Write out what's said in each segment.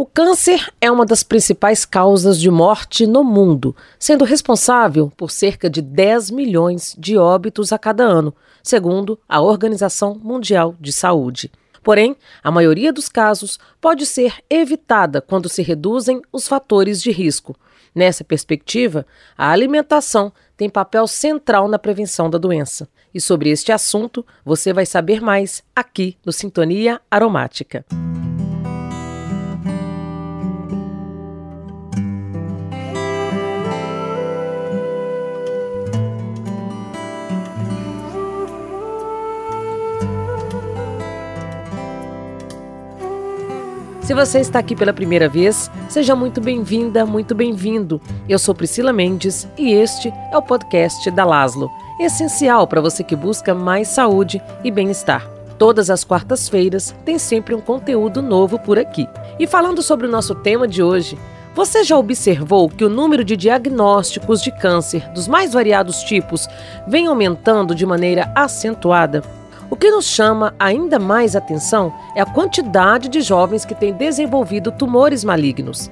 O câncer é uma das principais causas de morte no mundo, sendo responsável por cerca de 10 milhões de óbitos a cada ano, segundo a Organização Mundial de Saúde. Porém, a maioria dos casos pode ser evitada quando se reduzem os fatores de risco. Nessa perspectiva, a alimentação tem papel central na prevenção da doença. E sobre este assunto, você vai saber mais aqui no Sintonia Aromática. Se você está aqui pela primeira vez, seja muito bem-vinda, muito bem-vindo. Eu sou Priscila Mendes e este é o podcast da Laslo, essencial para você que busca mais saúde e bem-estar. Todas as quartas-feiras tem sempre um conteúdo novo por aqui. E falando sobre o nosso tema de hoje, você já observou que o número de diagnósticos de câncer dos mais variados tipos vem aumentando de maneira acentuada? O que nos chama ainda mais atenção é a quantidade de jovens que têm desenvolvido tumores malignos.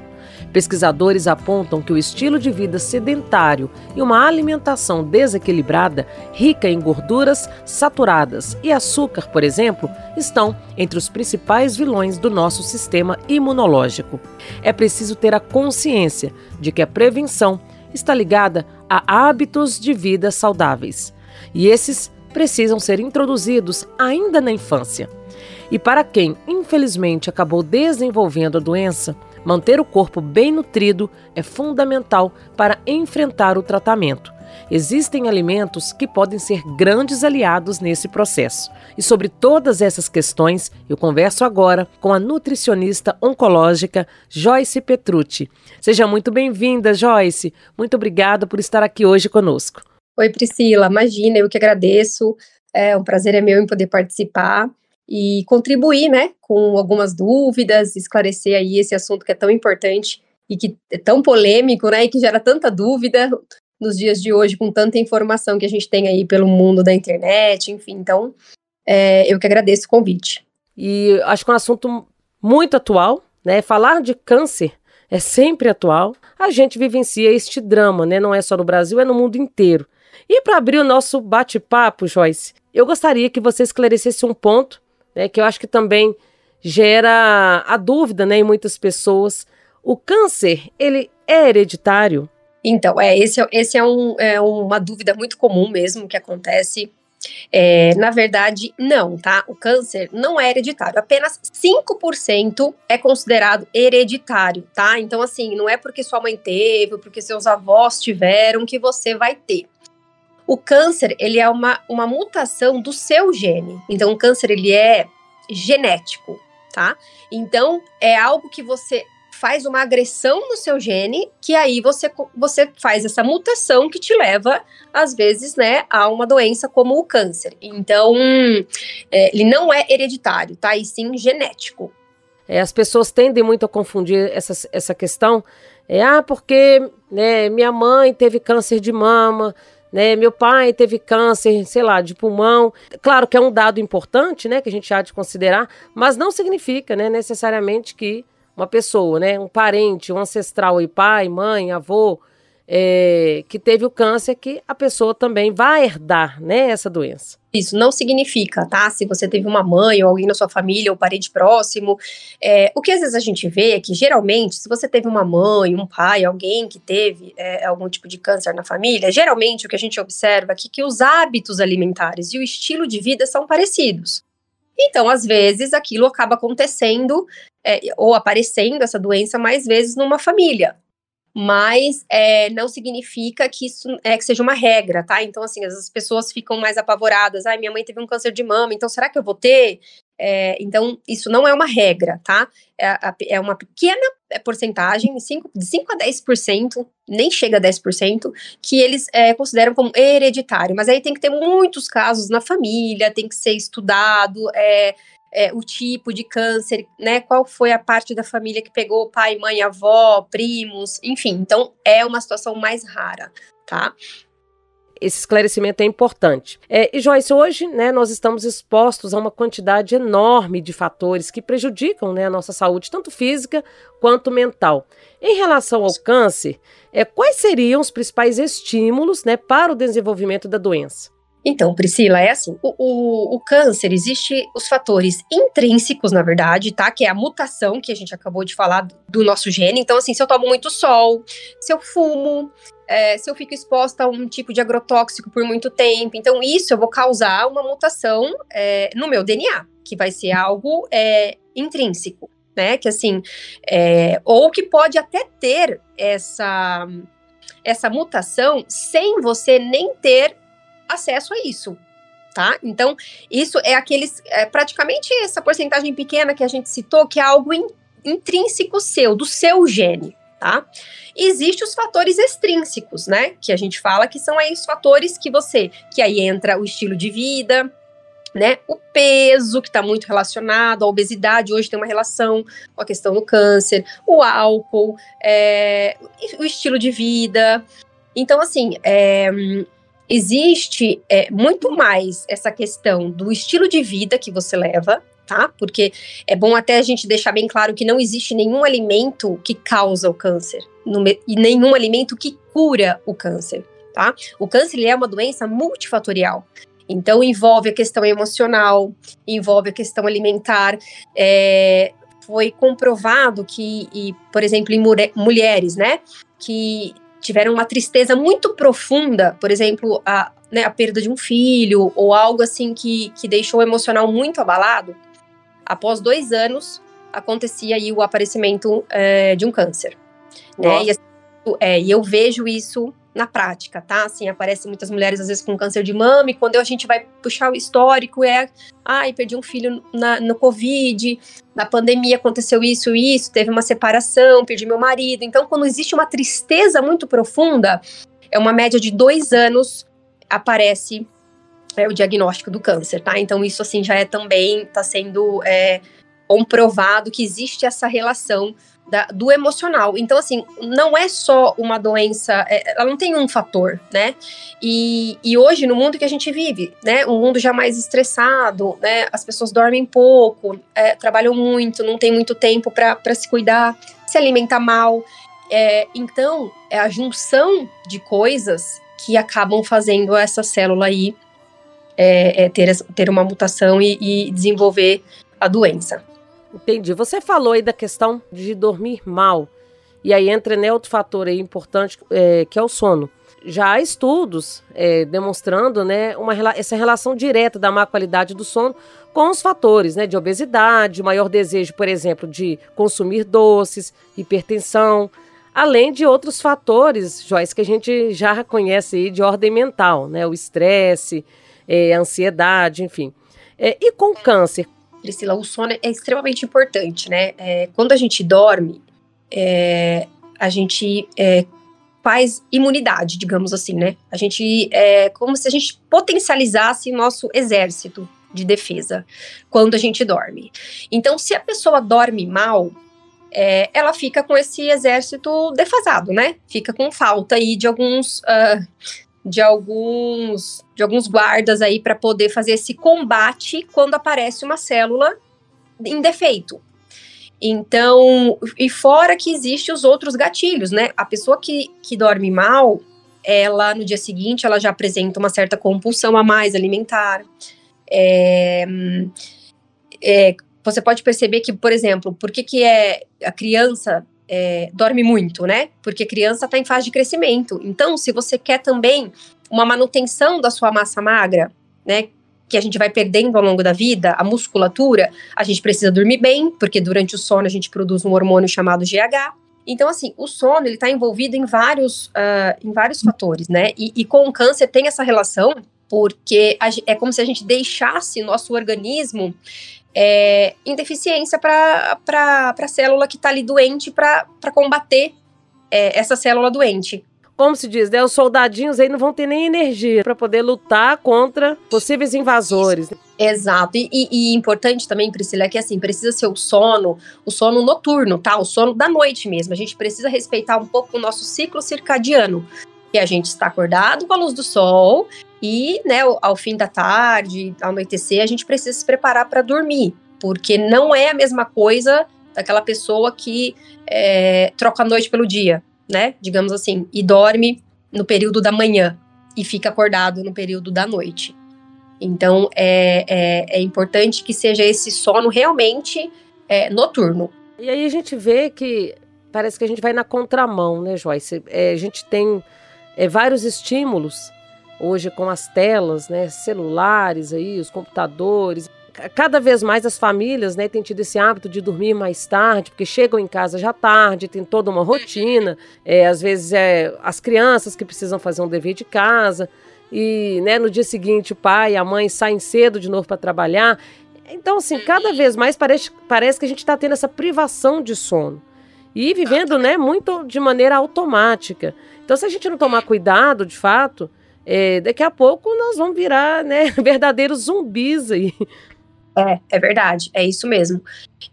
Pesquisadores apontam que o estilo de vida sedentário e uma alimentação desequilibrada, rica em gorduras saturadas e açúcar, por exemplo, estão entre os principais vilões do nosso sistema imunológico. É preciso ter a consciência de que a prevenção está ligada a hábitos de vida saudáveis. E esses precisam ser introduzidos ainda na infância. E para quem, infelizmente, acabou desenvolvendo a doença, manter o corpo bem nutrido é fundamental para enfrentar o tratamento. Existem alimentos que podem ser grandes aliados nesse processo. E sobre todas essas questões, eu converso agora com a nutricionista oncológica Joyce Petrucci. Seja muito bem-vinda, Joyce. Muito obrigada por estar aqui hoje conosco. Oi, Priscila, imagina, eu que agradeço. É um prazer é meu em poder participar e contribuir, né, com algumas dúvidas, esclarecer aí esse assunto que é tão importante e que é tão polêmico, né, e que gera tanta dúvida nos dias de hoje, com tanta informação que a gente tem aí pelo mundo da internet, enfim. Então, é, eu que agradeço o convite. E acho que é um assunto muito atual, né? Falar de câncer é sempre atual. A gente vivencia este drama, né? Não é só no Brasil, é no mundo inteiro. E para abrir o nosso bate-papo, Joyce, eu gostaria que você esclarecesse um ponto, né, que eu acho que também gera a dúvida, né, em muitas pessoas. O câncer, ele é hereditário? Então, é, esse, é, esse é, um, é uma dúvida muito comum mesmo que acontece. É, na verdade, não, tá? O câncer não é hereditário. Apenas 5% é considerado hereditário, tá? Então, assim, não é porque sua mãe teve, porque seus avós tiveram que você vai ter. O câncer, ele é uma, uma mutação do seu gene. Então, o câncer, ele é genético, tá? Então, é algo que você faz uma agressão no seu gene, que aí você, você faz essa mutação que te leva, às vezes, né, a uma doença como o câncer. Então, é, ele não é hereditário, tá? E sim genético. É, as pessoas tendem muito a confundir essa, essa questão. É, ah, porque né, minha mãe teve câncer de mama, né? Meu pai teve câncer, sei lá, de pulmão. Claro que é um dado importante, né, que a gente há de considerar, mas não significa, né, necessariamente que uma pessoa, né, um parente, um ancestral e pai, mãe, avô, é, que teve o câncer, que a pessoa também vai herdar, né, essa doença. Isso não significa, tá? Se você teve uma mãe ou alguém na sua família ou parente próximo, é, o que às vezes a gente vê é que geralmente, se você teve uma mãe, um pai, alguém que teve é, algum tipo de câncer na família, geralmente o que a gente observa é que, que os hábitos alimentares e o estilo de vida são parecidos. Então, às vezes, aquilo acaba acontecendo é, ou aparecendo essa doença mais vezes numa família mas é, não significa que isso é que seja uma regra, tá? Então, assim, as pessoas ficam mais apavoradas. Ai, minha mãe teve um câncer de mama, então será que eu vou ter? É, então, isso não é uma regra, tá? É, é uma pequena porcentagem, 5, de 5 a 10%, nem chega a 10%, que eles é, consideram como hereditário. Mas aí tem que ter muitos casos na família, tem que ser estudado, é, é, o tipo de câncer, né? Qual foi a parte da família que pegou pai, mãe, avó, primos, enfim. Então é uma situação mais rara, tá? esse esclarecimento é importante. É, e Joyce, hoje né, nós estamos expostos a uma quantidade enorme de fatores que prejudicam né, a nossa saúde, tanto física quanto mental. Em relação ao câncer, é, quais seriam os principais estímulos né, para o desenvolvimento da doença? Então, Priscila, é assim: o, o, o, câncer, existe os fatores intrínsecos, na verdade, tá? Que é a mutação que a gente acabou de falar do nosso gene. Então, assim, se eu tomo muito sol, se eu fumo, é, se eu fico exposta a um tipo de agrotóxico por muito tempo. Então, isso eu vou causar uma mutação é, no meu DNA, que vai ser algo é, intrínseco, né? Que assim, é, ou que pode até ter essa, essa mutação sem você nem ter acesso a isso. Tá? Então, isso é aqueles. É praticamente essa porcentagem pequena que a gente citou, que é algo in, intrínseco seu, do seu gene, tá? Existem os fatores extrínsecos, né? Que a gente fala que são aí os fatores que você. Que aí entra o estilo de vida, né? O peso, que está muito relacionado, a obesidade hoje tem uma relação com a questão do câncer, o álcool, é, o estilo de vida. Então, assim, é, existe é, muito mais essa questão do estilo de vida que você leva, tá? Porque é bom até a gente deixar bem claro que não existe nenhum alimento que causa o câncer no, e nenhum alimento que cura o câncer, tá? O câncer é uma doença multifatorial. Então envolve a questão emocional, envolve a questão alimentar. É, foi comprovado que, e, por exemplo, em mulheres, né, que tiveram uma tristeza muito profunda, por exemplo, a, né, a perda de um filho, ou algo assim que, que deixou o emocional muito abalado, após dois anos acontecia aí o aparecimento é, de um câncer. Né? E, assim, é, e eu vejo isso na prática, tá? Assim, aparecem muitas mulheres às vezes com câncer de mama, e quando a gente vai puxar o histórico, é, ai, perdi um filho na, no Covid, na pandemia aconteceu isso isso, teve uma separação, perdi meu marido. Então, quando existe uma tristeza muito profunda, é uma média de dois anos, aparece é, o diagnóstico do câncer, tá? Então, isso, assim, já é também, está sendo é, comprovado que existe essa relação da, do emocional. Então, assim, não é só uma doença, é, ela não tem um fator, né? E, e hoje, no mundo que a gente vive, né? Um mundo já mais estressado, né? As pessoas dormem pouco, é, trabalham muito, não tem muito tempo para se cuidar, se alimentar mal. É, então, é a junção de coisas que acabam fazendo essa célula aí é, é ter, ter uma mutação e, e desenvolver a doença. Entendi. Você falou aí da questão de dormir mal. E aí entra né, outro fator aí importante, é, que é o sono. Já há estudos é, demonstrando né, uma, essa relação direta da má qualidade do sono com os fatores né, de obesidade, maior desejo, por exemplo, de consumir doces, hipertensão, além de outros fatores, Joyce, que a gente já conhece aí de ordem mental, né? O estresse, é, a ansiedade, enfim. É, e com câncer, Priscila, o sono é extremamente importante, né? É, quando a gente dorme, é, a gente é, faz imunidade, digamos assim, né? A gente é como se a gente potencializasse nosso exército de defesa quando a gente dorme. Então, se a pessoa dorme mal, é, ela fica com esse exército defasado, né? Fica com falta aí de alguns uh, de alguns de alguns guardas aí para poder fazer esse combate quando aparece uma célula em defeito. Então, e fora que existem os outros gatilhos, né? A pessoa que, que dorme mal, ela no dia seguinte ela já apresenta uma certa compulsão a mais alimentar. É, é, você pode perceber que, por exemplo, por que, que é a criança é, dorme muito, né? Porque criança está em fase de crescimento. Então, se você quer também uma manutenção da sua massa magra, né? Que a gente vai perdendo ao longo da vida, a musculatura, a gente precisa dormir bem, porque durante o sono a gente produz um hormônio chamado GH. Então, assim, o sono ele está envolvido em vários, uh, em vários fatores, né? E, e com o câncer tem essa relação, porque é como se a gente deixasse nosso organismo é, em deficiência para a célula que está ali doente para combater é, essa célula doente. Como se diz, né? Os soldadinhos aí não vão ter nem energia para poder lutar contra possíveis invasores. Exato. E, e, e, importante também, Priscila, é que assim, precisa ser o sono, o sono noturno, tá? O sono da noite mesmo. A gente precisa respeitar um pouco o nosso ciclo circadiano. Que a gente está acordado com a luz do sol e, né, ao fim da tarde, ao anoitecer, a gente precisa se preparar para dormir, porque não é a mesma coisa daquela pessoa que é, troca a noite pelo dia, né? Digamos assim, e dorme no período da manhã e fica acordado no período da noite. Então é, é, é importante que seja esse sono realmente é, noturno. E aí a gente vê que parece que a gente vai na contramão, né, Joyce? É, a gente tem é, vários estímulos hoje com as telas, né, celulares aí, os computadores. Cada vez mais as famílias, né, têm tido esse hábito de dormir mais tarde, porque chegam em casa já tarde, tem toda uma rotina. É, às vezes é as crianças que precisam fazer um dever de casa e, né, no dia seguinte o pai e a mãe saem cedo de novo para trabalhar. Então, assim, cada vez mais parece, parece que a gente está tendo essa privação de sono e vivendo, né, muito de maneira automática. Então, se a gente não tomar cuidado, de fato, é, daqui a pouco nós vamos virar, né, verdadeiros zumbis aí. É, é verdade, é isso mesmo.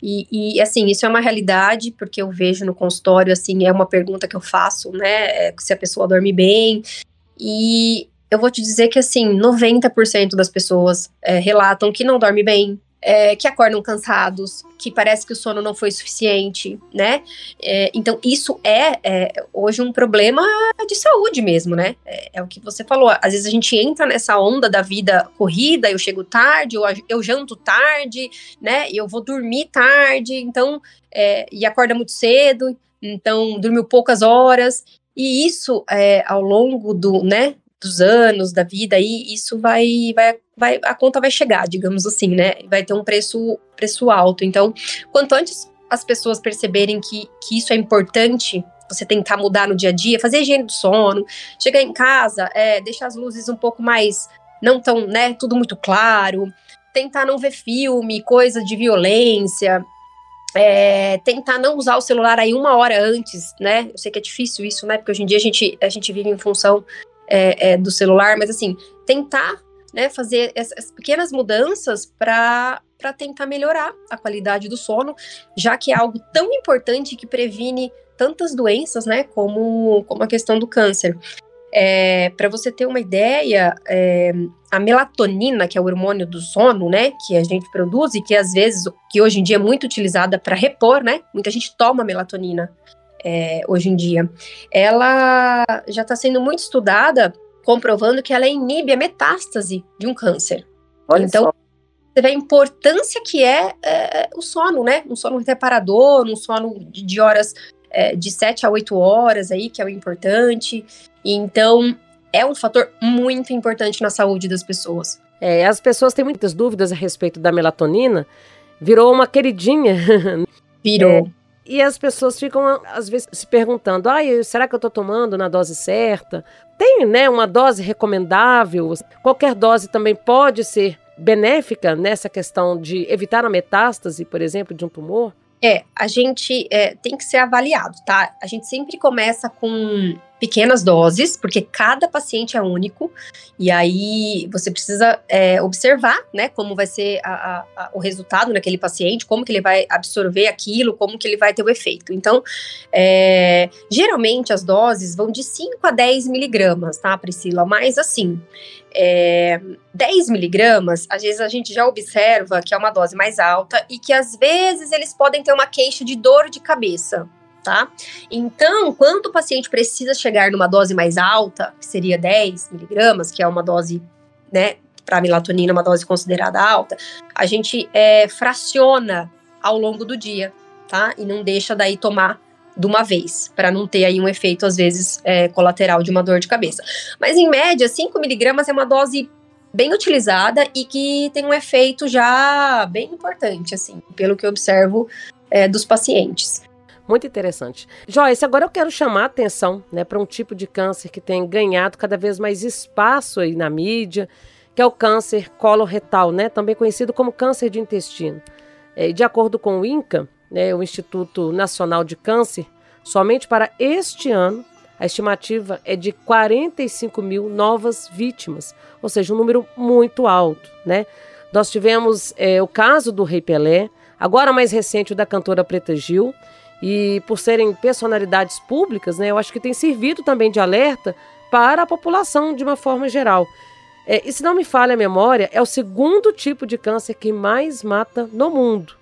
E, e, assim, isso é uma realidade, porque eu vejo no consultório, assim, é uma pergunta que eu faço, né, é, se a pessoa dorme bem. E eu vou te dizer que, assim, 90% das pessoas é, relatam que não dorme bem, é, que acordam cansados, que parece que o sono não foi suficiente, né? É, então, isso é, é, hoje um problema de saúde mesmo, né? É, é, o que você falou. Às vezes a gente entra nessa onda da vida corrida, eu chego tarde, eu, eu janto tarde, né? Eu vou dormir tarde, então, é, e acorda muito cedo, então dormiu poucas horas. E isso, é, ao longo do, né, dos anos da vida aí, isso vai, vai, vai, a conta vai chegar, digamos assim, né? Vai ter um preço, preço alto. Então, quanto antes as pessoas perceberem que, que isso é importante, você tentar mudar no dia a dia, fazer higiene do sono, chegar em casa, é, deixar as luzes um pouco mais, não tão, né, tudo muito claro, tentar não ver filme, coisa de violência, é, tentar não usar o celular aí uma hora antes, né? Eu sei que é difícil isso, né? Porque hoje em dia a gente, a gente vive em função é, é, do celular, mas assim, tentar né, fazer essas pequenas mudanças para tentar melhorar a qualidade do sono, já que é algo tão importante que previne tantas doenças, né, como, como a questão do câncer. É, para você ter uma ideia, é, a melatonina, que é o hormônio do sono, né, que a gente produz e que às vezes, que hoje em dia é muito utilizada para repor, né, muita gente toma melatonina é, hoje em dia, ela já está sendo muito estudada, comprovando que ela inibe a metástase de um câncer. Olha então, só. você vê a importância que é, é, o sono, né? Um sono reparador, um sono de, de horas é, de 7 a 8 horas aí, que é o importante. Então, é um fator muito importante na saúde das pessoas. É, as pessoas têm muitas dúvidas a respeito da melatonina. Virou uma queridinha. Virou. E as pessoas ficam, às vezes, se perguntando: ah, será que eu estou tomando na dose certa? Tem né, uma dose recomendável? Qualquer dose também pode ser benéfica nessa questão de evitar a metástase, por exemplo, de um tumor? É, a gente é, tem que ser avaliado, tá? A gente sempre começa com pequenas doses, porque cada paciente é único, e aí você precisa é, observar, né, como vai ser a, a, a, o resultado naquele paciente, como que ele vai absorver aquilo, como que ele vai ter o efeito. Então, é, geralmente as doses vão de 5 a 10 miligramas, tá, Priscila? Mas assim, é, 10 miligramas, às vezes a gente já observa que é uma dose mais alta e que às vezes eles podem ter uma queixa de dor de cabeça, tá? Então, quando o paciente precisa chegar numa dose mais alta, que seria 10 miligramas, que é uma dose, né, para melatonina, uma dose considerada alta, a gente é, fraciona ao longo do dia, tá? E não deixa daí tomar de uma vez, para não ter aí um efeito, às vezes, é, colateral de uma dor de cabeça. Mas, em média, 5 miligramas é uma dose bem utilizada e que tem um efeito já bem importante, assim, pelo que eu observo é, dos pacientes. Muito interessante. Joyce, agora eu quero chamar a atenção né, para um tipo de câncer que tem ganhado cada vez mais espaço aí na mídia, que é o câncer coloretal, né, também conhecido como câncer de intestino. É, de acordo com o INCA, né, o Instituto Nacional de Câncer, somente para este ano, a estimativa é de 45 mil novas vítimas, ou seja, um número muito alto. Né? Nós tivemos é, o caso do Rei Pelé, agora mais recente o da cantora Preta Gil, e por serem personalidades públicas, né, eu acho que tem servido também de alerta para a população de uma forma geral. É, e se não me falha a memória, é o segundo tipo de câncer que mais mata no mundo.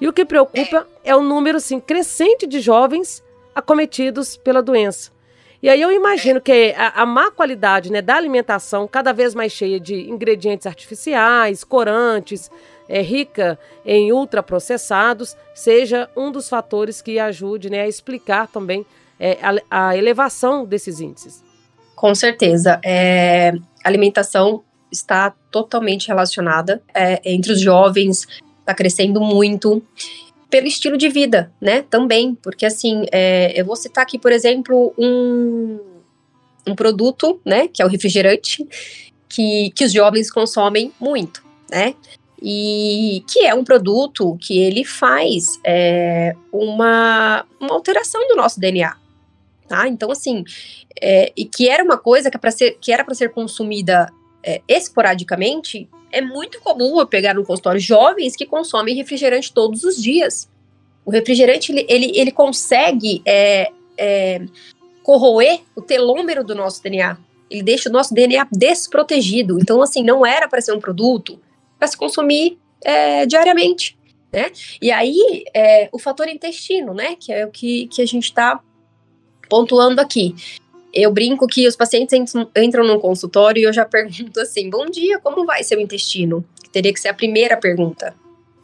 E o que preocupa é o número assim, crescente de jovens acometidos pela doença. E aí eu imagino que a, a, má qualidade né, da alimentação, cada vez mais cheia de ingredientes artificiais, corantes, é, rica em ultraprocessados, seja um dos fatores que ajude né, a explicar também é, a, a, elevação desses índices. Com certeza. É, alimentação está totalmente relacionada é, entre os jovens, está crescendo muito pelo estilo de vida, né? Também, porque assim, é, eu vou citar aqui, por exemplo, um, um produto, né? Que é o refrigerante, que, que os jovens consomem muito, né? E que é um produto que ele faz é, uma, uma alteração do nosso DNA, tá? Então, assim, é, e que era uma coisa que, é ser, que era para ser consumida é, esporadicamente, é muito comum eu pegar no consultório jovens que consomem refrigerante todos os dias. O refrigerante, ele, ele, ele consegue é, é, corroer o telômero do nosso DNA. Ele deixa o nosso DNA desprotegido. Então, assim, não era para ser um produto para se consumir é, diariamente, né? E aí, é, o fator intestino, né? Que é o que, que a gente está pontuando aqui. Eu brinco que os pacientes entram, num consultório e eu já pergunto assim: bom dia, como vai seu intestino? Que teria que ser a primeira pergunta.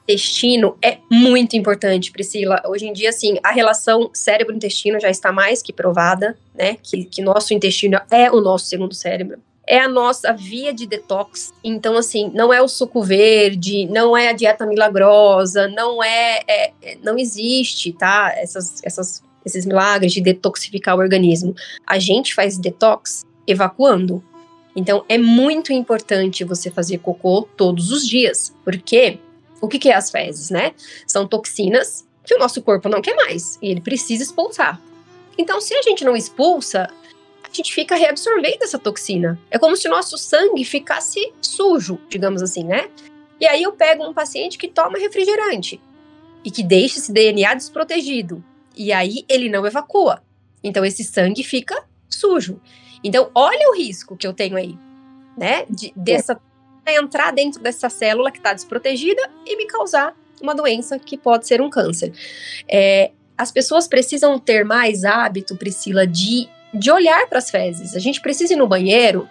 Intestino é muito importante, Priscila. Hoje em dia, assim, a relação cérebro-intestino já está mais que provada, né? Que, que nosso intestino é o nosso segundo cérebro é a nossa via de detox. Então, assim, não é o suco verde, não é a dieta milagrosa, não é, é, não existe, tá? Essas, essas esses milagres de detoxificar o organismo. A gente faz detox evacuando. Então é muito importante você fazer cocô todos os dias, porque o que, que é as fezes, né? São toxinas que o nosso corpo não quer mais e ele precisa expulsar. Então, se a gente não expulsa, a gente fica reabsorvendo essa toxina. É como se o nosso sangue ficasse sujo, digamos assim, né? E aí eu pego um paciente que toma refrigerante e que deixa esse DNA desprotegido. E aí ele não evacua. Então esse sangue fica sujo. Então olha o risco que eu tenho aí, né? De, dessa entrar dentro dessa célula que está desprotegida e me causar uma doença que pode ser um câncer. É, as pessoas precisam ter mais hábito, Priscila, de, de olhar para as fezes. A gente precisa ir no banheiro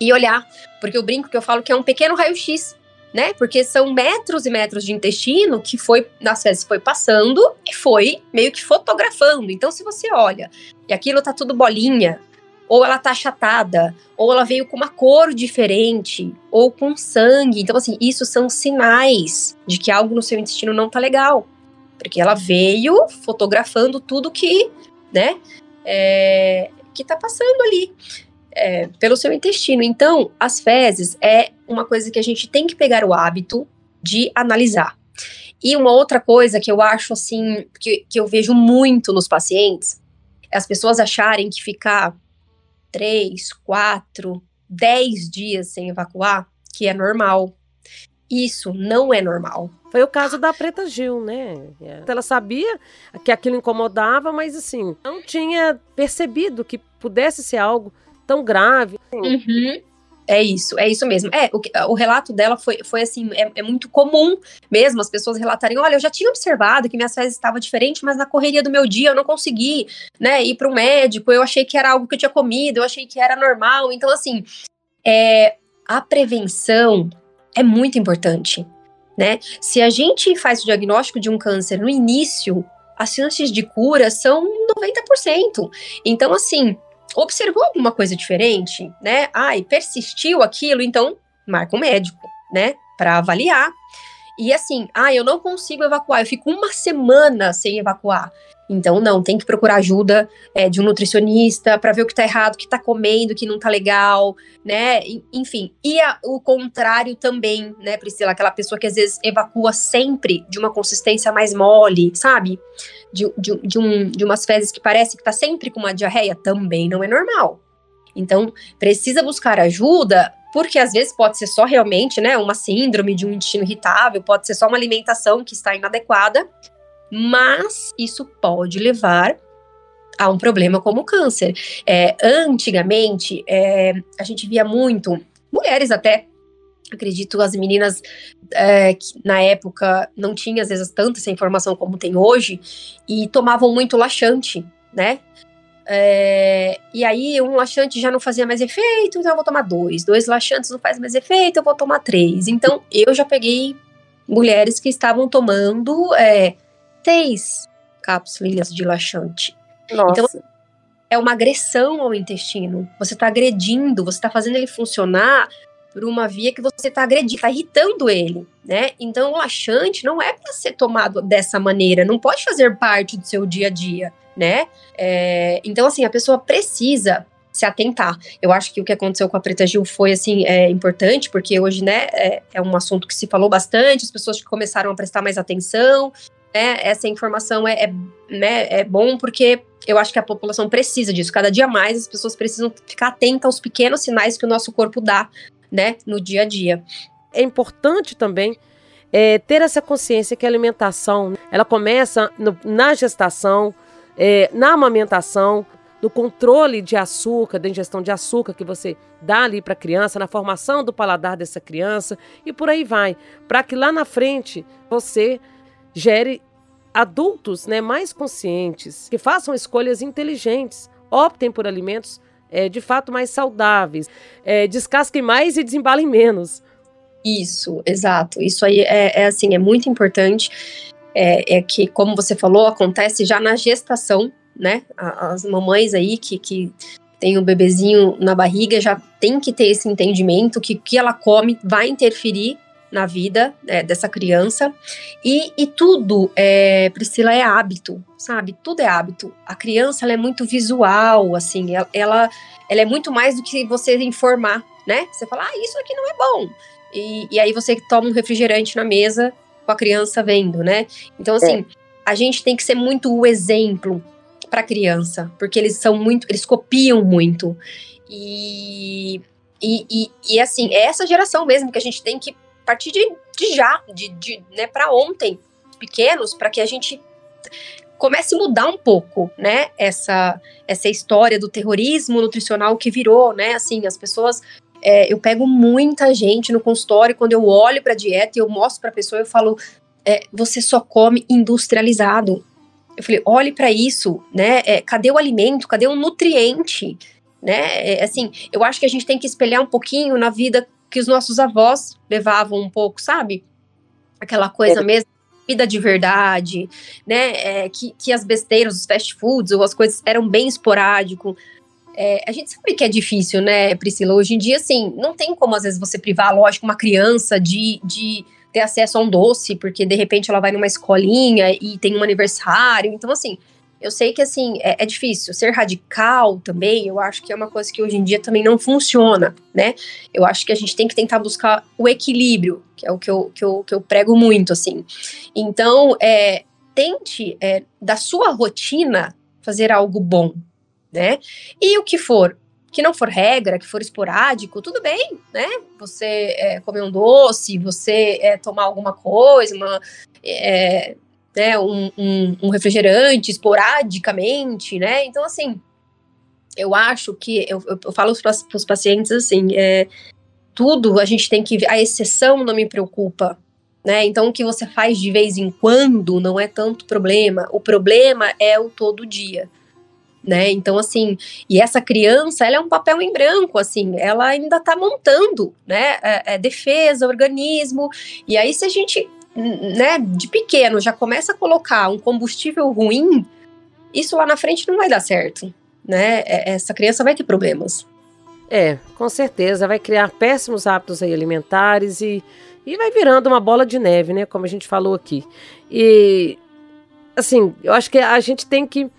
e olhar, porque eu brinco que eu falo que é um pequeno raio-x né? Porque são metros e metros de intestino que foi nas fezes foi passando e foi meio que fotografando. Então, se você olha e aquilo tá tudo bolinha, ou ela tá achatada, ou ela veio com uma cor diferente, ou com sangue. Então, assim, isso são sinais de que algo no seu intestino não tá legal. Porque ela veio fotografando tudo que, né, é, que tá passando ali é, pelo seu intestino. Então, as fezes é uma coisa que a gente tem que pegar o hábito de analisar. E uma outra coisa que eu acho assim, que, que eu vejo muito nos pacientes, é as pessoas acharem que ficar três, quatro, dez dias sem evacuar, que é normal. Isso não é normal. Foi o caso da Preta Gil, né? Ela sabia que aquilo incomodava, mas assim, não tinha percebido que pudesse ser algo tão grave. Uhum. É isso, é isso mesmo. É, o, o relato dela foi, foi assim, é, é, muito comum mesmo as pessoas relatarem, olha, eu já tinha observado que minhas fezes estavam diferentes, mas na correria do meu dia eu não consegui, né, ir para um médico, eu achei que era algo que eu tinha comido, eu achei que era normal. Então, assim, é, a prevenção é muito importante, né? Se a gente faz o diagnóstico de um câncer no início, as chances de cura são 90%. Então, assim, observou alguma coisa diferente, né? Ai, persistiu aquilo, então marca um médico, né? Para avaliar. E assim, ah, eu não consigo evacuar, eu fico uma semana sem evacuar. Então, não, tem que procurar ajuda é, de um nutricionista para ver o que tá errado, o que tá comendo, o que não tá legal, né? Enfim. E a, o contrário também, né, Priscila? Aquela pessoa que às vezes evacua sempre de uma consistência mais mole, sabe? De, de, de, um, de umas fezes que parece que tá sempre com uma diarreia, também não é normal. Então, precisa buscar ajuda, porque às vezes pode ser só realmente, né, uma síndrome de um intestino irritável, pode ser só uma alimentação que está inadequada, mas isso pode levar a um problema como o câncer. É, antigamente, é, a gente via muito, mulheres até, acredito, as meninas é, que na época não tinha às vezes tanta essa informação como tem hoje, e tomavam muito laxante, né? É, e aí um laxante já não fazia mais efeito, então eu vou tomar dois. Dois laxantes não faz mais efeito, eu vou tomar três. Então eu já peguei mulheres que estavam tomando é, seis cápsulas de laxante. Nossa. Então, é uma agressão ao intestino. Você está agredindo, você está fazendo ele funcionar por uma via que você está agredindo, está irritando ele, né? Então, o laxante não é para ser tomado dessa maneira, não pode fazer parte do seu dia a dia, né? É, então, assim, a pessoa precisa se atentar. Eu acho que o que aconteceu com a Preta Gil foi, assim, é, importante, porque hoje, né, é, é um assunto que se falou bastante, as pessoas começaram a prestar mais atenção, né, essa informação é, é, né, é bom porque eu acho que a população precisa disso. Cada dia mais as pessoas precisam ficar atentas aos pequenos sinais que o nosso corpo dá, né, no dia a dia. É importante também é, ter essa consciência que a alimentação ela começa no, na gestação, é, na amamentação, no controle de açúcar, da ingestão de açúcar que você dá ali para a criança, na formação do paladar dessa criança e por aí vai, para que lá na frente você gere adultos né, mais conscientes, que façam escolhas inteligentes, optem por alimentos é, de fato mais saudáveis, é, descasquem mais e desembalem menos. Isso, exato. Isso aí é, é assim, é muito importante. É, é, que, como você falou, acontece já na gestação, né? As mamães aí que, que tem o bebezinho na barriga já tem que ter esse entendimento que o que ela come vai interferir na vida é, dessa criança. E, e tudo, é, Priscila, é hábito, sabe? Tudo é hábito. A criança, ela é muito visual, assim, ela, ela, ela é muito mais do que você informar, né? Você fala, ah, isso aqui não é bom. E, e aí você toma um refrigerante na mesa com a criança vendo, né? Então, assim, é. a gente tem que ser muito o exemplo para a criança, porque eles são muito, eles copiam muito. E, e, e, e, assim, é essa geração mesmo que a gente tem que a partir de, de já, de, de né, para ontem, pequenos, para que a gente comece a mudar um pouco, né, essa, essa história do terrorismo nutricional que virou, né, assim, as pessoas, é, eu pego muita gente no consultório, quando eu olho para dieta e eu mostro para a pessoa, eu falo, é, você só come industrializado. Eu falei, olhe para isso, né, é, cadê o alimento, cadê o nutriente, né, é, assim, eu acho que a gente tem que espelhar um pouquinho na vida que os nossos avós levavam um pouco, sabe? Aquela coisa é. mesmo, vida de verdade, né? É, que, que as besteiras, os fast foods ou as coisas eram bem esporádico. É, a gente sabe que é difícil, né, Priscila? Hoje em dia, assim, não tem como às vezes você privar, lógico, uma criança de, de ter acesso a um doce, porque de repente ela vai numa escolinha e tem um aniversário. Então, assim, eu sei que, assim, é, é, difícil. Ser radical também, eu acho que é uma coisa que hoje em dia também não funciona, né? Eu acho que a gente tem que tentar buscar o equilíbrio, que é o que eu, que eu, que eu prego muito, assim. Então, é, tente, é, da sua rotina, fazer algo bom, né? E o que for que não for regra, que for esporádico, tudo bem, né? Você é, comer um doce, você é, tomar alguma coisa, uma, é, né, um, um, um refrigerante esporadicamente, né? Então, assim, eu acho que eu, eu, falo para os pacientes assim, é, tudo a gente tem que a exceção não me preocupa, né? Então o que você faz de vez em quando não é tanto problema. O problema é o todo dia. Né? Então, assim, e essa criança, ela é um papel em branco, assim, ela ainda está montando, né? É, é defesa, organismo, e aí se a gente né, de pequeno já começa a colocar um combustível ruim, isso lá na frente não vai dar certo, né? É, essa criança vai ter problemas. É, com certeza, vai criar péssimos hábitos alimentares e, e vai virando uma bola de neve, né? Como a gente falou aqui. E, assim, eu acho que a gente tem que,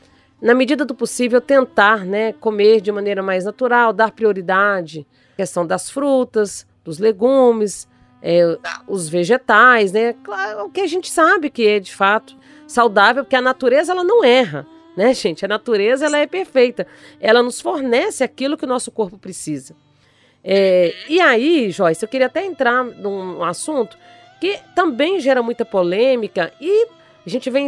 na medida do possível, tentar, né, comer de maneira mais natural, dar prioridade à questão das frutas, dos legumes, é, os vegetais, né? Claro, o que a gente sabe que é de fato saudável, porque a natureza ela não erra, né, gente? A natureza ela é perfeita, ela nos fornece aquilo que o nosso corpo precisa. É, e aí, Joyce, eu queria até entrar num assunto que também gera muita polêmica e a gente vem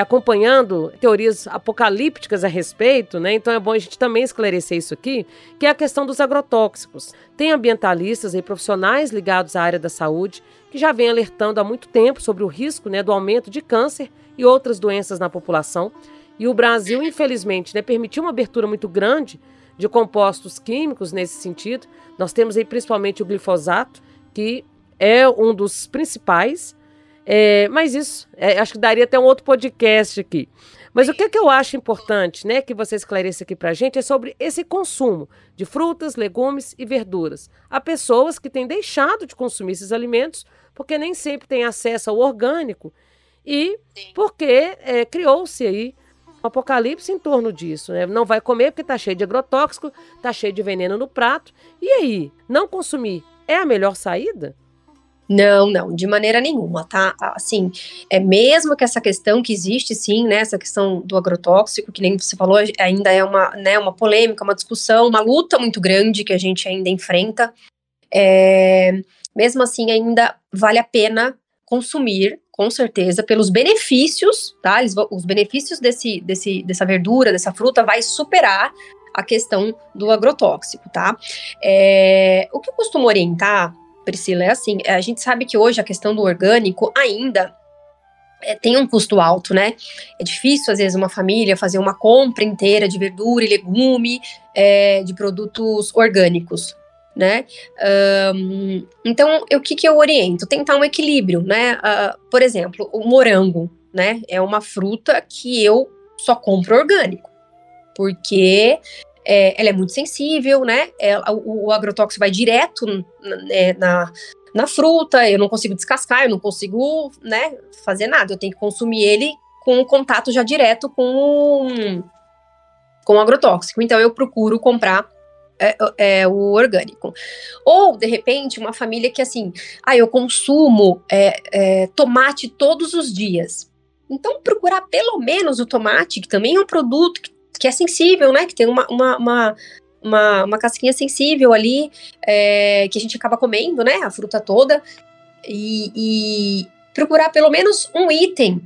acompanhando teorias apocalípticas a respeito, né? Então é bom a gente também esclarecer isso aqui, que é a questão dos agrotóxicos. Tem ambientalistas e profissionais ligados à área da saúde que já vêm alertando há muito tempo sobre o risco né, do aumento de câncer e outras doenças na população. E o Brasil, infelizmente, né, permitiu uma abertura muito grande de compostos químicos nesse sentido. Nós temos aí principalmente o glifosato, que é um dos principais. É, mas isso, é, acho que daria até um outro podcast aqui. Mas o que, é que eu acho importante, né, que você esclareça aqui para a gente, é sobre esse consumo de frutas, legumes e verduras. Há pessoas que têm deixado de consumir esses alimentos porque nem sempre têm acesso ao orgânico e porque é, criou-se aí um apocalipse em torno disso, né? Não vai comer porque está cheio de agrotóxico, está cheio de veneno no prato. E aí, não consumir é a melhor saída? Não, não, de maneira nenhuma, tá? Assim, é mesmo que essa questão que existe, sim, né, essa questão do agrotóxico, que nem você falou, ainda é uma, né, uma polêmica, uma discussão, uma luta muito grande que a gente ainda enfrenta. É, mesmo assim, ainda vale a pena consumir, com certeza, pelos benefícios, tá? Eles, os benefícios desse, desse, dessa verdura, dessa fruta, vai superar a questão do agrotóxico, tá? É, o que eu costumo orientar Priscila, é assim, a gente sabe que hoje a questão do orgânico ainda é, tem um custo alto, né? É difícil, às vezes, uma família fazer uma compra inteira de verdura e legume, é, de produtos orgânicos, né? Um, então, o que, que eu oriento? Tentar um equilíbrio, né? Uh, por exemplo, o morango, né? É uma fruta que eu só compro orgânico, porque é, ela é muito sensível, né? Ela, o, o, agrotóxico vai direto né, na, na fruta, eu não consigo descascar, eu não consigo, né, fazer nada. Eu tenho que consumir ele com contato já direto com, com o agrotóxico. Então eu procuro comprar é, é, o orgânico. Ou, de repente, uma família que assim, ah, eu consumo é, é, tomate todos os dias. Então, procurar pelo menos o tomate, que também é um produto que que é sensível, né? Que tem uma, uma, uma, uma, uma casquinha sensível ali, é, que a gente acaba comendo, né? A fruta toda. E, e, procurar pelo menos um item,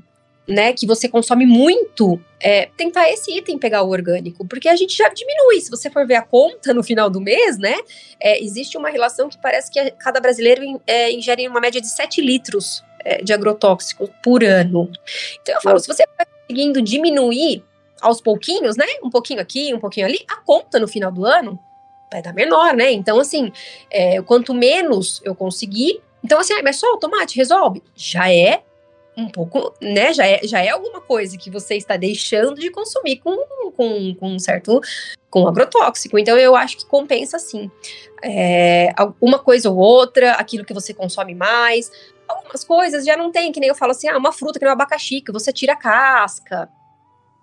né? Que você consome muito. É, tentar esse item pegar o orgânico, porque a gente já diminui. Se você for ver a conta no final do mês, né? É, existe uma relação que parece que cada brasileiro é, ingere uma média de 7 litros é, de agrotóxico por ano. Então eu falo, se você está conseguindo diminuir aos pouquinhos, né? Um pouquinho aqui, um pouquinho ali, a conta no final do ano vai dar menor, né? Então, assim, é, quanto menos eu conseguir. Então, assim, ah, mas só o tomate resolve? Já é um pouco, né? Já é, já é alguma coisa que você está deixando de consumir com, com, com um certo. com agrotóxico. Então, eu acho que compensa sim. É, uma coisa ou outra, aquilo que você consome mais. Algumas coisas já não tem, que nem eu falo assim, ah, uma fruta que nem o abacaxi, que você tira a casca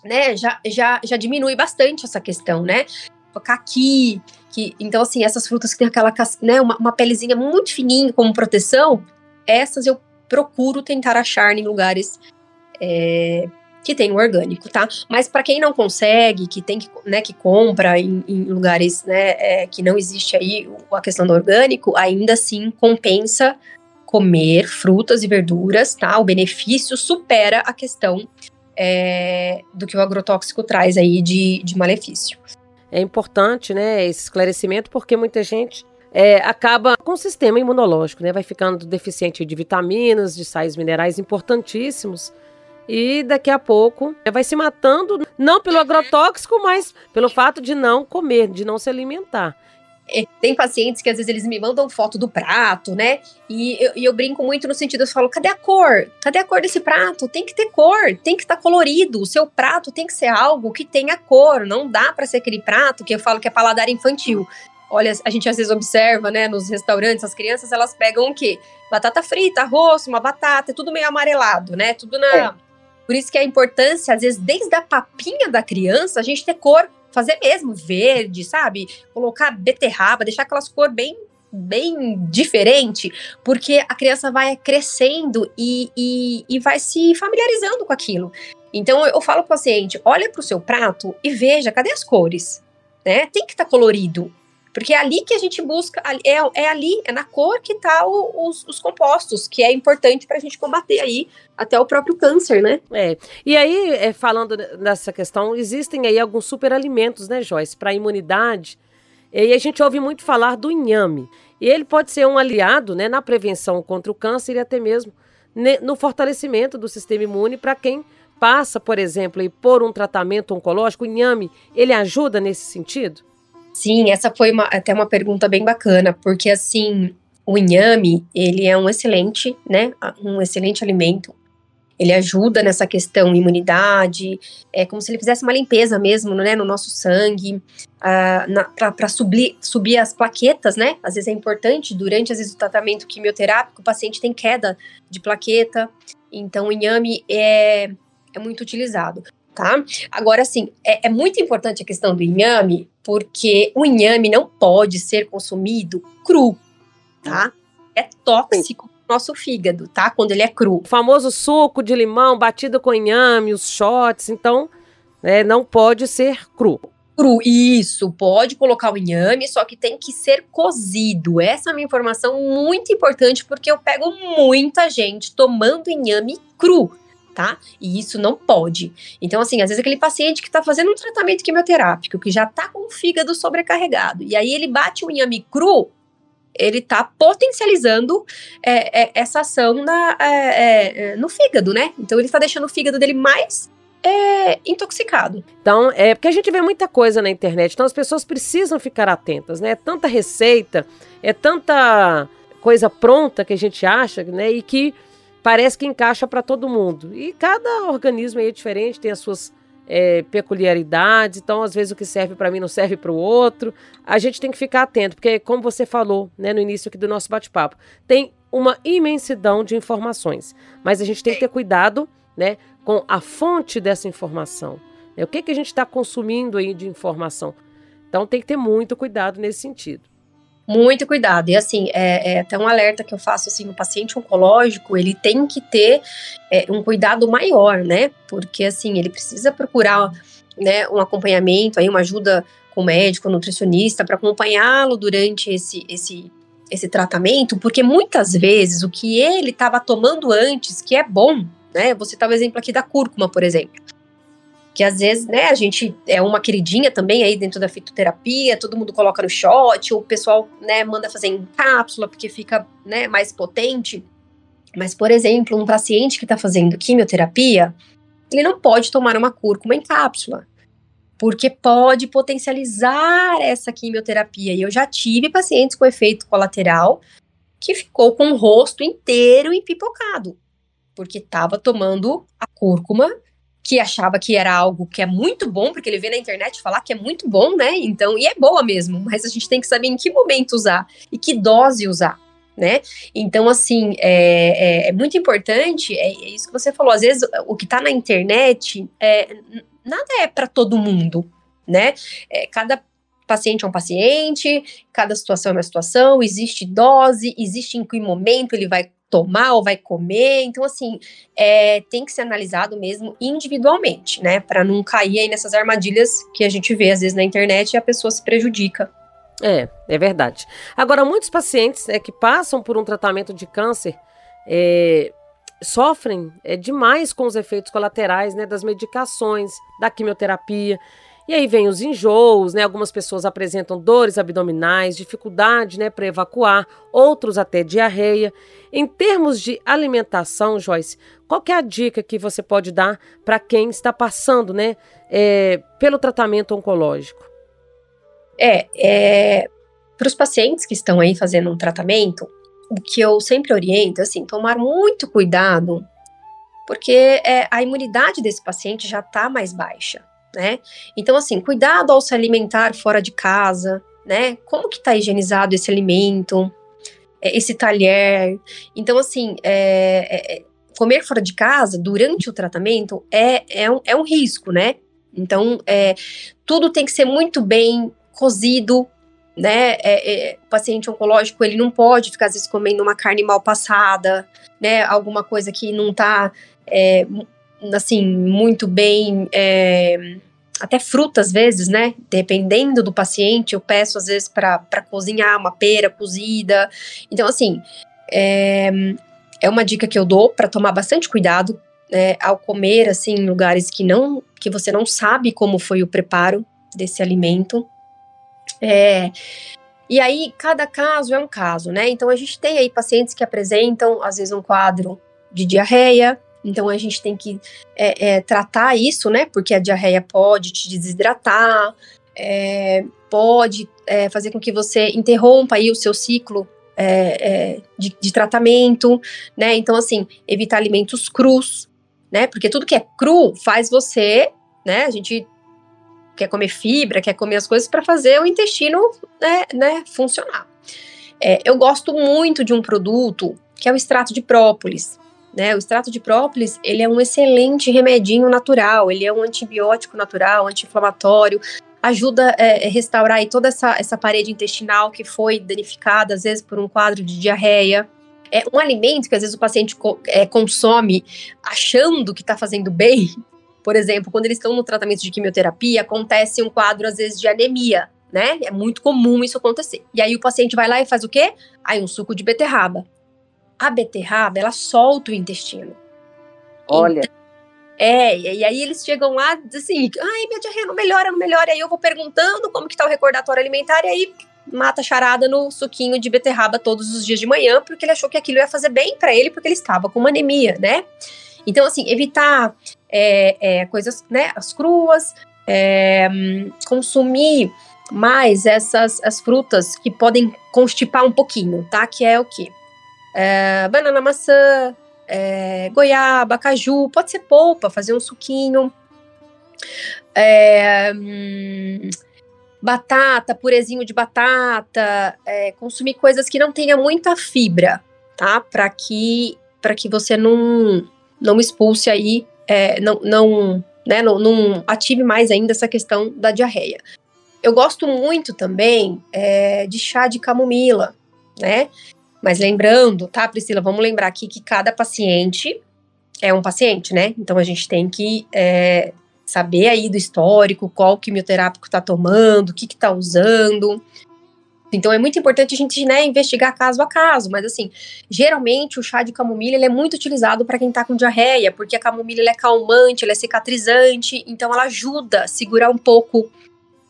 né, já, já, já diminui bastante essa questão, né? Caqui, que, então, assim, essas frutas que tem aquela, né, uma, uma pelezinha muito fininha como proteção, essas eu procuro tentar achar em lugares é, que tem o orgânico, tá? Mas para quem não consegue, que tem que, né, que compra em, em lugares, né, é, que não existe aí a questão do orgânico, ainda assim compensa comer frutas e verduras, tá? O benefício supera a questão é, do que o agrotóxico traz aí de, de malefício. É importante, né, esse esclarecimento, porque muita gente é, acaba com o sistema imunológico, né, vai ficando deficiente de vitaminas, de sais minerais importantíssimos, e daqui a pouco vai se matando, não pelo agrotóxico, mas pelo fato de não comer, de não se alimentar. É, tem pacientes que às vezes eles me mandam foto do prato, né? E eu, e eu, brinco muito no sentido, eu falo, cadê a cor? Cadê a cor desse prato? Tem que ter cor, tem que estar tá colorido. O seu prato tem que ser algo que tenha cor. Não dá para ser aquele prato que eu falo que é paladar infantil. Olha, a gente às vezes observa, né, nos restaurantes, as crianças elas pegam o quê? Batata frita, arroz, uma batata, é tudo meio amarelado, né? Tudo na. É. Por isso que a importância, às vezes, desde a papinha da criança, a gente ter cor fazer mesmo verde, sabe? Colocar beterraba, deixar aquelas cores bem bem diferente, porque a criança vai crescendo e, e, e vai se familiarizando com aquilo. Então eu, eu falo para o paciente: olha para o seu prato e veja cadê as cores, né? Tem que estar tá colorido. Porque é ali que a gente busca, é, é ali, é na cor que tá o, os, os, compostos, que é importante para a gente combater aí até o próprio câncer, né? É. E aí, é, falando nessa questão, existem aí alguns superalimentos, né, Joyce, para imunidade. E a gente ouve muito falar do inhame. E ele pode ser um aliado né, na prevenção contra o câncer e até mesmo no fortalecimento do sistema imune para quem passa, por exemplo, por um tratamento oncológico. O inhame, ele ajuda nesse sentido? Sim, essa foi uma, até uma pergunta bem bacana, porque assim, o inhame, ele é um excelente, né, um excelente alimento. Ele ajuda nessa questão imunidade, é como se ele fizesse uma limpeza mesmo, né, no nosso sangue, uh, para subir, subir as plaquetas, né? Às vezes é importante, durante às vezes, o tratamento quimioterápico, o paciente tem queda de plaqueta, então o inhame é, é muito utilizado tá? Agora, assim, é, é, muito importante a questão do inhame, porque o inhame não pode ser consumido cru, tá? É tóxico nosso fígado, tá? Quando ele é cru. O famoso suco de limão batido com inhame, os shots, então, né, não pode ser cru. Cru, isso, pode colocar o inhame, só que tem que ser cozido. Essa é uma informação muito importante, porque eu pego muita gente tomando inhame cru tá? E isso não pode. Então, assim, às vezes aquele paciente que está fazendo um tratamento quimioterápico, que já está com o fígado sobrecarregado, e aí ele bate o inhame cru, ele está potencializando é, é, essa ação na, é, é, é, no fígado, né? Então ele está deixando o fígado dele mais é, intoxicado. Então, é porque a gente vê muita coisa na internet, então as pessoas precisam ficar atentas, né? É tanta receita, é tanta coisa pronta que a gente acha, né? E que parece que encaixa para todo mundo. E cada organismo é diferente, tem as suas é, peculiaridades, então às vezes o que serve para mim não serve para o outro. A gente tem que ficar atento, porque como você falou né, no início aqui do nosso bate-papo, tem uma imensidão de informações, mas a gente tem que ter cuidado né, com a fonte dessa informação. Né? O que, que a gente está consumindo aí de informação? Então tem que ter muito cuidado nesse sentido muito cuidado. E assim, é, é até um alerta que eu faço assim, o paciente oncológico, ele tem que ter é, um cuidado maior, né? Porque assim, ele precisa procurar né, um acompanhamento, aí uma ajuda com médico, nutricionista, para acompanhá-lo durante esse, esse, esse tratamento, porque muitas vezes o que ele estava tomando antes, que é bom, né? Você tá o exemplo aqui da cúrcuma, por exemplo que às vezes, né, a gente é uma queridinha também aí dentro da fitoterapia, todo mundo coloca no shot, o pessoal, né, manda fazer em cápsula porque fica, né, mais potente. Mas, por exemplo, um paciente que está fazendo quimioterapia, ele não pode tomar uma cúrcuma em cápsula, porque pode potencializar essa quimioterapia. E eu já tive pacientes com efeito colateral que ficou com o rosto inteiro empipocado, porque estava tomando a cúrcuma que achava que era algo que é muito bom, porque ele vê na internet falar que é muito bom, né? Então, e é boa mesmo, mas a gente tem que saber em que momento usar e que dose usar. Né? Então, assim, é, é, é muito importante, é, é, isso que você falou, às vezes o que está na internet, é, nada é para todo mundo, né? É, cada paciente é um paciente, cada situação é uma situação, existe dose, existe em que momento ele vai tomar ou vai comer. Então, assim, é, tem que ser analisado mesmo individualmente, né? Para não cair aí nessas armadilhas que a gente vê às vezes na internet e a pessoa se prejudica. É, é verdade. Agora, muitos pacientes é, que passam por um tratamento de câncer é, sofrem é, demais com os efeitos colaterais né, das medicações, da quimioterapia. E aí vem os enjoos, né? Algumas pessoas apresentam dores abdominais, dificuldade, né, para evacuar, outros até diarreia. Em termos de alimentação, Joyce, qual é a dica que você pode dar para quem está passando, né, é, pelo tratamento oncológico? É, é para os pacientes que estão aí fazendo um tratamento, o que eu sempre oriento é assim, tomar muito cuidado, porque é, a imunidade desse paciente já está mais baixa né? Então, assim, cuidado ao se alimentar fora de casa, né? Como que tá higienizado esse alimento, é, esse talher? Então, assim, é, é, é, comer fora de casa durante o tratamento é, é, um, é um risco, né? Então, é, tudo tem que ser muito bem cozido, né? É, é, o paciente oncológico ele não pode ficar às vezes comendo uma carne mal passada, né? Alguma coisa que não tá é, assim muito bem é, até fruta às vezes, né? Dependendo do paciente, eu peço às vezes para cozinhar uma pera cozida. Então, assim, é, é uma dica que eu dou para tomar bastante cuidado né, ao comer assim em lugares que não que você não sabe como foi o preparo desse alimento. É, e aí cada caso é um caso, né? Então a gente tem aí pacientes que apresentam às vezes um quadro de diarreia. Então a gente tem que é, é, tratar isso, né? Porque a diarreia pode te desidratar, é, pode é, fazer com que você interrompa aí o seu ciclo é, é, de, de, tratamento, né? Então, assim, evitar alimentos crus, né? Porque tudo que é cru faz você, né? A gente quer comer fibra, quer comer as coisas para fazer o intestino, né, né funcionar. Eu gosto muito de um produto que é o extrato de própolis. Né, o extrato de própolis, ele é um excelente remedinho natural, ele é um antibiótico natural, anti-inflamatório, ajuda a é, restaurar aí toda essa, essa parede intestinal que foi danificada, às vezes, por um quadro de diarreia é um alimento que às vezes o paciente co é, consome achando que está fazendo bem. Por exemplo, quando eles estão no tratamento de quimioterapia, acontece um quadro, às vezes, de anemia, né? É muito comum isso acontecer. E aí o paciente vai lá e faz o quê? Aí um suco de beterraba. A beterraba, ela solta o intestino. Olha. Então, é, e aí eles chegam lá assim, ai, minha diarreia não melhora, não melhora. Aí eu vou perguntando como que tá o recordatório alimentar, e aí mata charada no suquinho de beterraba todos os dias de manhã, porque ele achou que aquilo ia fazer bem para ele, porque ele estava com uma anemia, né? Então, assim, evitar é, é, coisas, né, as cruas, é, consumir mais essas as frutas que podem constipar um pouquinho, tá? Que é o quê? É, banana, maçã, é, goiaba, caju, pode ser polpa, fazer um suquinho. É, hum, batata, purezinho de batata, é, consumir coisas que não tenha muita fibra, tá? Para que para que você não não expulse aí, é, não não, né, não, não ative mais ainda essa questão da diarreia. Eu gosto muito também é, de chá de camomila, né? Mas lembrando, tá, Priscila? Vamos lembrar aqui que cada paciente é um paciente, né? Então a gente tem que é, saber aí do histórico, qual quimioterápico está tomando, o que está usando. Então é muito importante a gente né, investigar caso a caso, mas assim, geralmente o chá de camomila ele é muito utilizado para quem está com diarreia, porque a camomila é calmante, ela é cicatrizante, então ela ajuda a segurar um pouco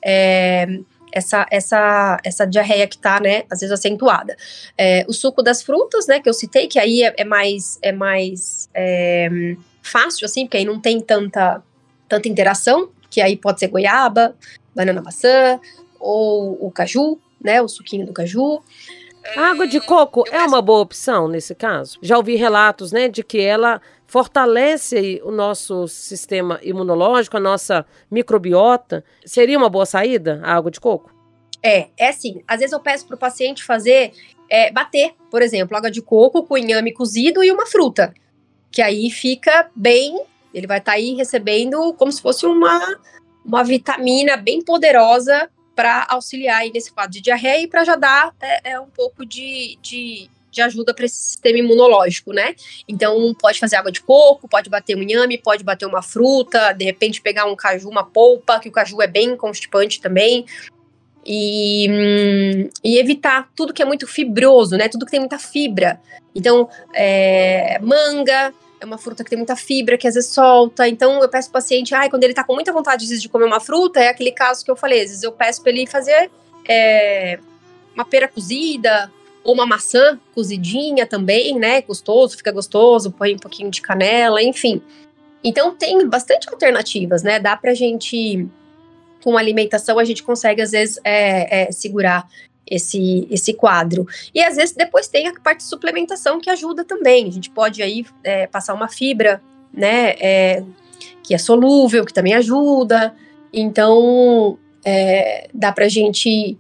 é, essa, essa, essa diarreia que está, né, às vezes acentuada. É, o suco das frutas, né, que eu citei, que aí é, é mais, é mais é, fácil, assim, porque aí não tem tanta tanta interação, que aí pode ser goiaba, banana maçã, ou o caju, né, o suquinho do caju. A água de coco é uma boa opção nesse caso? Já ouvi relatos, né, de que ela fortalece o nosso sistema imunológico, a nossa microbiota. Seria uma boa saída a água de coco? É, é assim. Às vezes eu peço para o paciente fazer, é, bater, por exemplo, água de coco com inhame cozido e uma fruta. Que aí fica bem ele vai estar tá aí recebendo como se fosse uma, uma vitamina bem poderosa para auxiliar aí nesse quadro de diarreia e para já dar é, é, um pouco de, de, de ajuda para esse sistema imunológico, né? Então, pode fazer água de coco, pode bater um inhame, pode bater uma fruta, de repente pegar um caju, uma polpa, que o caju é bem constipante também. E, hum, e evitar tudo que é muito fibroso, né? Tudo que tem muita fibra. Então, é, manga, é uma fruta que tem muita fibra, que às vezes solta. Então eu peço pro paciente, ai, quando ele tá com muita vontade vezes, de comer uma fruta, é aquele caso que eu falei, às vezes eu peço pra ele fazer é, uma pera cozida, ou uma maçã cozidinha também, né? Gostoso, fica gostoso, põe um pouquinho de canela, enfim. Então tem bastante alternativas, né? Dá pra gente, com alimentação, a gente consegue, às vezes, é, é, segurar esse, esse quadro. E às vezes depois tem a parte de suplementação que ajuda também. A gente pode aí é, passar uma fibra, né, é, que é solúvel, que também ajuda. Então, é, dá pra gente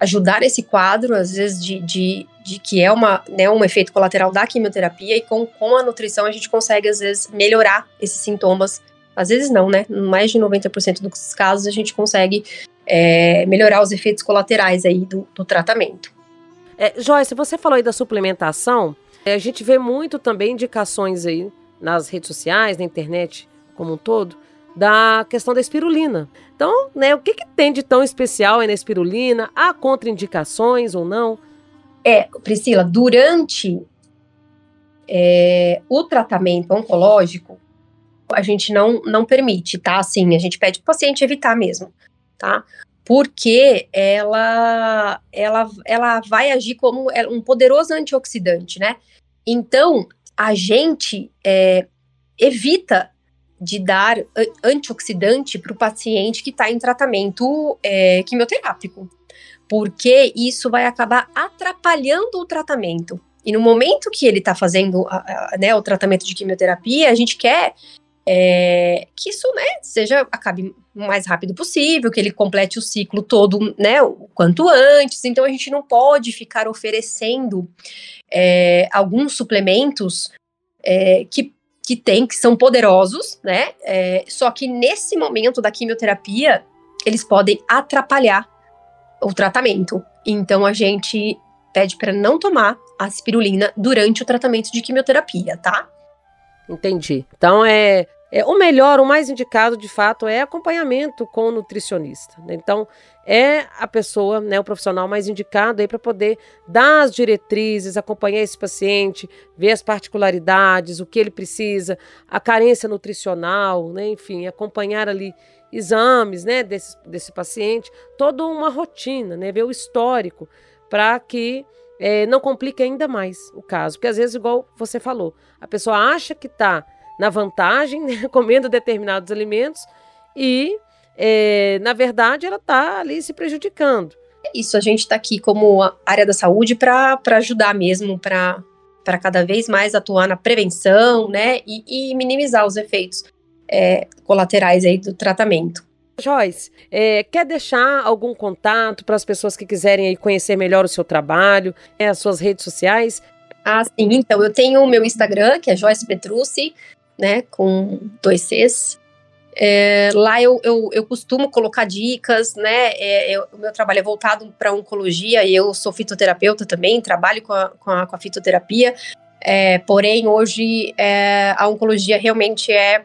ajudar esse quadro, às vezes, de, de, de, que é uma, né, um efeito colateral da quimioterapia, e com, com a nutrição a gente consegue, às vezes, melhorar esses sintomas. Às vezes não, né? Mais de 90% dos casos a gente consegue é, melhorar os efeitos colaterais aí do, do tratamento. É, Joyce, você falou aí da suplementação. É, a gente vê muito também indicações aí nas redes sociais, na internet como um todo, da questão da espirulina. Então, né, o que, que tem de tão especial aí na espirulina? Há contraindicações ou não? É, Priscila, durante é, o tratamento oncológico, a gente não, não permite, tá? Assim, a gente pede para o paciente evitar mesmo, tá? Porque ela, ela, ela vai agir como é, um poderoso antioxidante, né? Então, a gente é, evita de dar antioxidante para o paciente que está em tratamento é, quimioterápico, porque isso vai acabar atrapalhando o tratamento. E no momento que ele está fazendo a, a, né, o tratamento de quimioterapia, a gente quer é, que isso né, seja acabe o mais rápido possível, que ele complete o ciclo todo né, o quanto antes. Então a gente não pode ficar oferecendo é, alguns suplementos é, que que tem, que são poderosos, né? É, só que nesse momento da quimioterapia, eles podem atrapalhar o tratamento. Então a gente pede para não tomar a durante o tratamento de quimioterapia, tá? Entendi. Então é é, o melhor, o mais indicado, de fato, é acompanhamento com o nutricionista. Né? Então, é a pessoa, né, o profissional mais indicado aí para poder dar as diretrizes, acompanhar esse paciente, ver as particularidades, o que ele precisa, a carência nutricional, né, enfim, acompanhar ali exames, né, desse, desse paciente, toda uma rotina, né, ver o histórico para que é, não complique ainda mais o caso, porque às vezes, igual você falou, a pessoa acha que está na vantagem, né, comendo determinados alimentos e, é, na verdade, ela está ali se prejudicando. Isso, a gente está aqui como área da saúde para ajudar mesmo, para cada vez mais atuar na prevenção, né, e, e minimizar os efeitos é, colaterais aí do tratamento. Joyce, é, quer deixar algum contato para as pessoas que quiserem aí conhecer melhor o seu trabalho, é, as suas redes sociais? Ah, sim. Então, eu tenho o meu Instagram, que é Joyce Petrucci né, com dois Cs. É, lá eu, eu, eu, costumo colocar dicas, né? É, eu, o meu trabalho é voltado para oncologia e eu sou fitoterapeuta também, trabalho com a, com a, com a fitoterapia. É, porém, hoje é, a oncologia realmente é,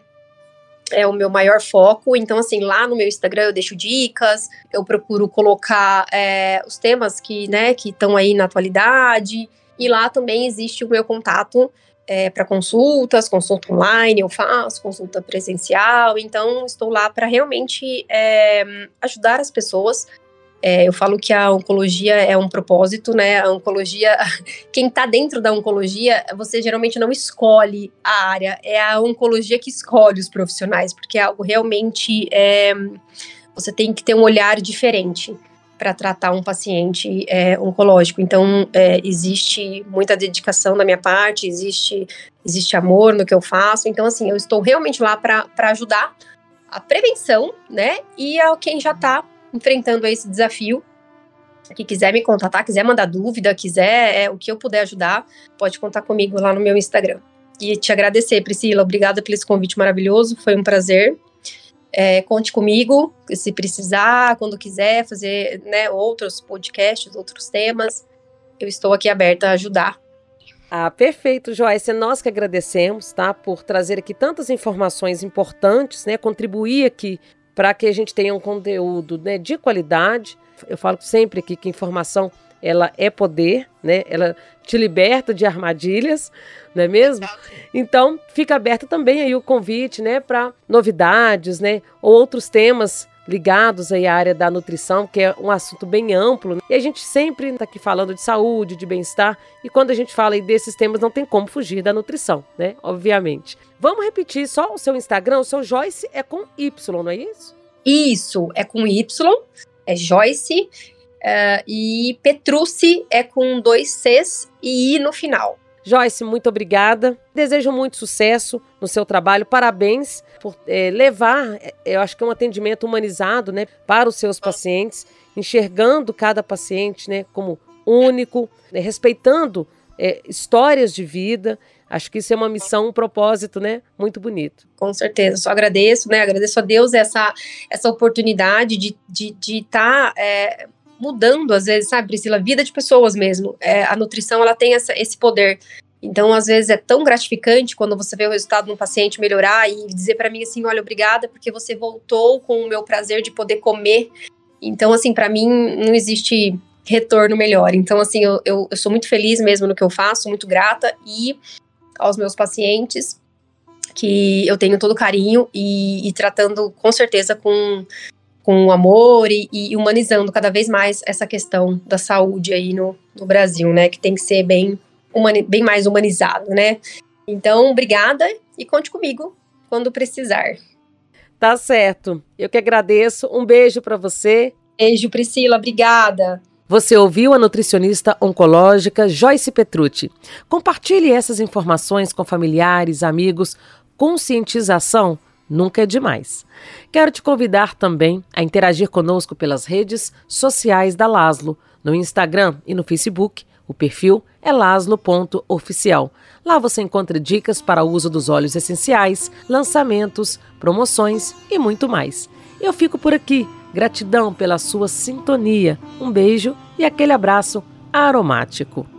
é o meu maior foco. Então, assim, lá no meu Instagram eu deixo dicas, eu procuro colocar é, os temas que né, estão aí na atualidade. E lá também existe o meu contato é, para consultas, consulta online eu faço, consulta presencial, então estou lá para realmente é, ajudar as pessoas. É, eu falo que a oncologia é um propósito, né? A oncologia, quem está dentro da oncologia, você geralmente não escolhe a área, é a oncologia que escolhe os profissionais, porque é algo realmente. É, você tem que ter um olhar diferente para tratar um paciente é, oncológico. Então, é, existe muita dedicação da minha parte, existe, existe amor no que eu faço. Então, assim, eu estou realmente lá para ajudar a prevenção, né? E a quem já está enfrentando esse desafio. Que quiser me contatar, quiser mandar dúvida, quiser é, o que eu puder ajudar, pode contar comigo lá no meu Instagram. E te agradecer, Priscila. Obrigada pelo esse convite maravilhoso. Foi um prazer. É, conte comigo, se precisar, quando quiser fazer né, outros podcasts, outros temas. Eu estou aqui aberta a ajudar. Ah, perfeito, Joyce. É nós que agradecemos, tá, por trazer aqui tantas informações importantes, né, contribuir aqui para que a gente tenha um conteúdo né, de qualidade. Eu falo sempre aqui que informação ela é poder, né? Ela te liberta de armadilhas, não é mesmo? Então, fica aberto também aí o convite, né, para novidades, né, ou outros temas ligados aí à área da nutrição, que é um assunto bem amplo. Né? E a gente sempre está aqui falando de saúde, de bem-estar, e quando a gente fala aí desses temas, não tem como fugir da nutrição, né? Obviamente. Vamos repetir só o seu Instagram, o seu Joyce é com Y, não é isso? Isso, é com Y, é Joyce Uh, e Petrucci é com dois Cs e I no final. Joyce, muito obrigada. Desejo muito sucesso no seu trabalho. Parabéns por é, levar, é, eu acho que é um atendimento humanizado, né, para os seus pacientes, enxergando cada paciente, né, como único, né, respeitando é, histórias de vida. Acho que isso é uma missão, um propósito, né? Muito bonito. Com certeza, só agradeço, né? Agradeço a Deus essa, essa oportunidade de estar de, de tá, é, mudando, às vezes, sabe, Priscila, vida de pessoas mesmo. É, a nutrição, ela tem essa, esse poder Então, às vezes é tão gratificante quando você vê o resultado de um paciente melhorar e dizer para mim assim, olha, obrigada porque você voltou com o meu prazer de poder comer. Então, assim, para mim não existe retorno melhor. Então, assim, eu, eu, eu, sou muito feliz mesmo no que eu faço, muito grata e aos meus pacientes que eu tenho todo carinho e, e tratando com certeza com com amor e, e, humanizando cada vez mais essa questão da saúde aí no, no Brasil, né? Que tem que ser bem humani bem mais humanizado, né? Então, obrigada e conte comigo quando precisar. Tá certo. Eu que agradeço. Um beijo para você. Beijo, Priscila. Obrigada. Você ouviu a nutricionista oncológica Joyce Petrucci. Compartilhe essas informações com familiares, amigos. Conscientização nunca é demais. Quero te convidar também a interagir conosco pelas redes sociais da Laslo, no Instagram e no Facebook o perfil é laslo.oficial. Lá você encontra dicas para o uso dos óleos essenciais, lançamentos, promoções e muito mais. Eu fico por aqui. Gratidão pela sua sintonia. Um beijo e aquele abraço aromático.